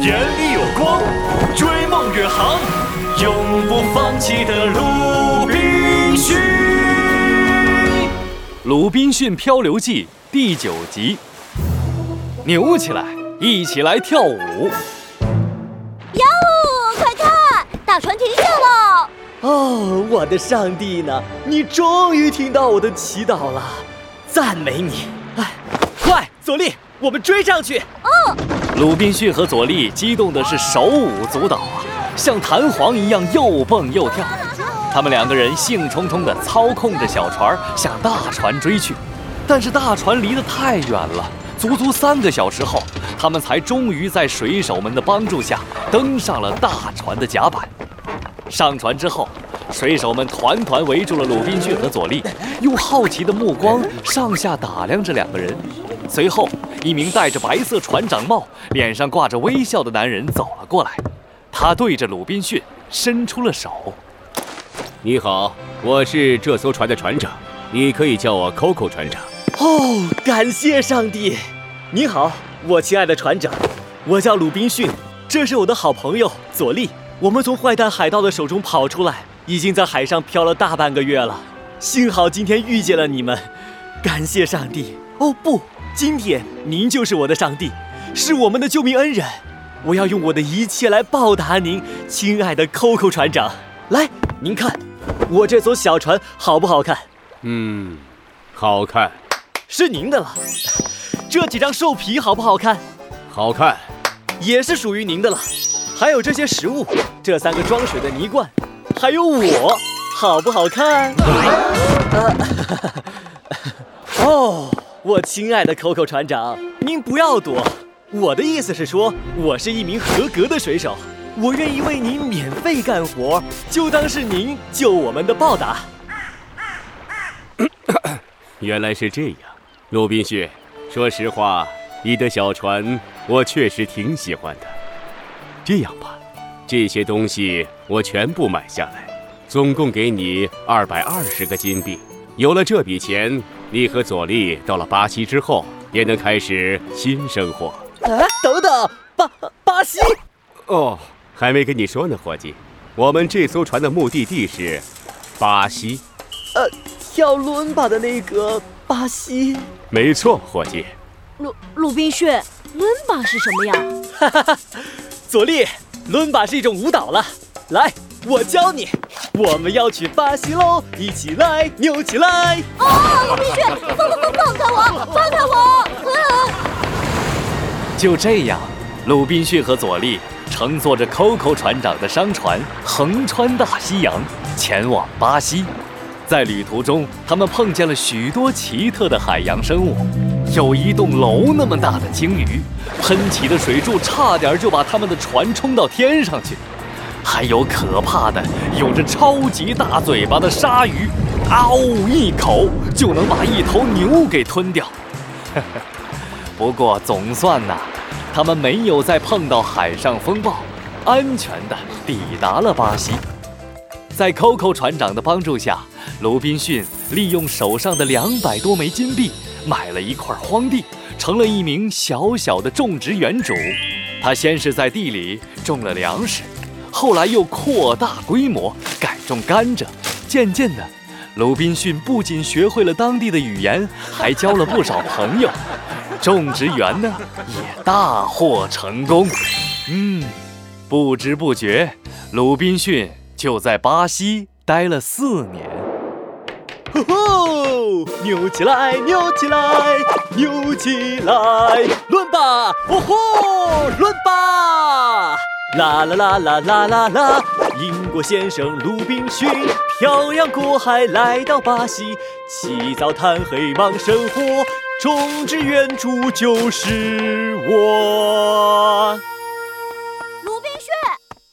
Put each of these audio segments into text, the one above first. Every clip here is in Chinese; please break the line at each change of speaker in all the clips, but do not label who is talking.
眼里有光，追梦远航，永不放弃的鲁滨逊。
《鲁滨逊漂流记》第九集，扭起来，一起来跳舞。
哟，快看，大船停下了！
哦，我的上帝呢？你终于听到我的祈祷了，赞美你！哎，快，佐利，我们追上去！
哦，
鲁滨逊和佐利激动的是手舞足蹈啊，像弹簧一样又蹦又跳。他们两个人兴冲冲地操控着小船向大船追去，但是大船离得太远了，足足三个小时后，他们才终于在水手们的帮助下登上了大船的甲板。上船之后，水手们团团围住了鲁滨逊和佐利，用好奇的目光上下打量着两个人。随后，一名戴着白色船长帽、脸上挂着微笑的男人走了过来，他对着鲁滨逊伸出了手。
你好，我是这艘船的船长，你可以叫我 Coco 船长。
哦，感谢上帝！你好，我亲爱的船长，我叫鲁滨逊，这是我的好朋友佐利。我们从坏蛋海盗的手中跑出来，已经在海上漂了大半个月了。幸好今天遇见了你们，感谢上帝！哦不，今天您就是我的上帝，是我们的救命恩人。我要用我的一切来报答您，亲爱的 Coco 船长。来，您看，我这艘小船好不好看？
嗯，好看。
是您的了。这几张兽皮好不好看？
好看。
也是属于您的了。还有这些食物，这三个装水的泥罐，还有我，好不好看？哦，我亲爱的 Coco 船长，您不要躲。我的意思是说，我是一名合格的水手，我愿意为您免费干活，就当是您救我们的报答。
原来是这样，鲁滨逊。说实话，你的小船我确实挺喜欢的。这样吧，这些东西我全部买下来，总共给你二百二十个金币。有了这笔钱，你和佐利到了巴西之后，也能开始新生活。
啊，等等，巴巴西？
哦，还没跟你说呢，伙计。我们这艘船的目的地是巴西。
呃，跳伦巴的那个巴西？
没错，伙计。
鲁鲁滨逊，伦巴是什么呀？
哈哈哈。佐利，伦巴是一种舞蹈了。来，我教你。我们要去巴西喽，一起来，扭起来！
啊，鲁滨逊，放放放放开我，放开我！
就这样，鲁滨逊和佐利乘坐着 Coco 船长的商船，横穿大西洋，前往巴西。在旅途中，他们碰见了许多奇特的海洋生物。有一栋楼那么大的鲸鱼，喷起的水柱差点就把他们的船冲到天上去。还有可怕的、有着超级大嘴巴的鲨鱼，嗷一口就能把一头牛给吞掉。不过总算呐，他们没有再碰到海上风暴，安全的抵达了巴西。在 Coco 船长的帮助下，鲁滨逊利用手上的两百多枚金币。买了一块荒地，成了一名小小的种植园主。他先是在地里种了粮食，后来又扩大规模改种甘蔗。渐渐的，鲁滨逊不仅学会了当地的语言，还交了不少朋友。种植园呢，也大获成功。嗯，不知不觉，鲁滨逊就在巴西待了四年。
吼吼，扭起来，扭起来，扭起来，抡吧，哦吼，抡吧，啦啦啦啦啦啦啦，英国先生鲁滨逊漂洋过海来到巴西，起早贪黑忙生活，种植园主就是我。
鲁滨逊，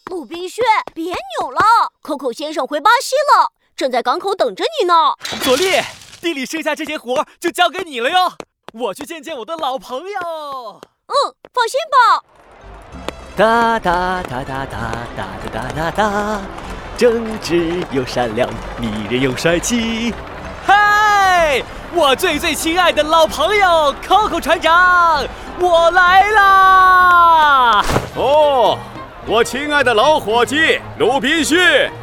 鲁滨逊，别扭了，Coco 先生回巴西了。正在港口等着你呢，
佐利。地里剩下这些活就交给你了哟。我去见见我的老朋友。
嗯，放心吧。
哒哒哒哒哒哒哒哒哒哒，正直又善良，迷人又帅气。嗨，我最最亲爱的老朋友 Coco 船长，我来啦！
哦我亲爱的老伙计鲁滨逊，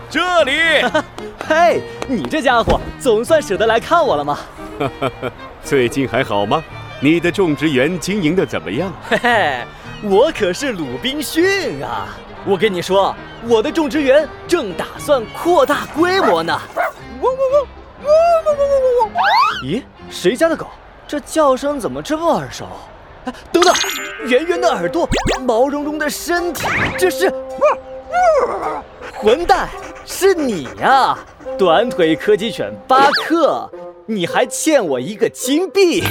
这里。
嘿，你这家伙总算舍得来看我了吗？
最近还好吗？你的种植园经营的怎么样？
嘿嘿，我可是鲁滨逊啊！我跟你说，我的种植园正打算扩大规模呢。汪汪汪！汪汪汪汪汪汪！咦，谁家的狗？这叫声怎么这么耳熟？哎，等等，圆圆的耳朵，毛茸茸的身体，这是……混蛋，是你呀！短腿柯基犬巴克，你还欠我一个金币。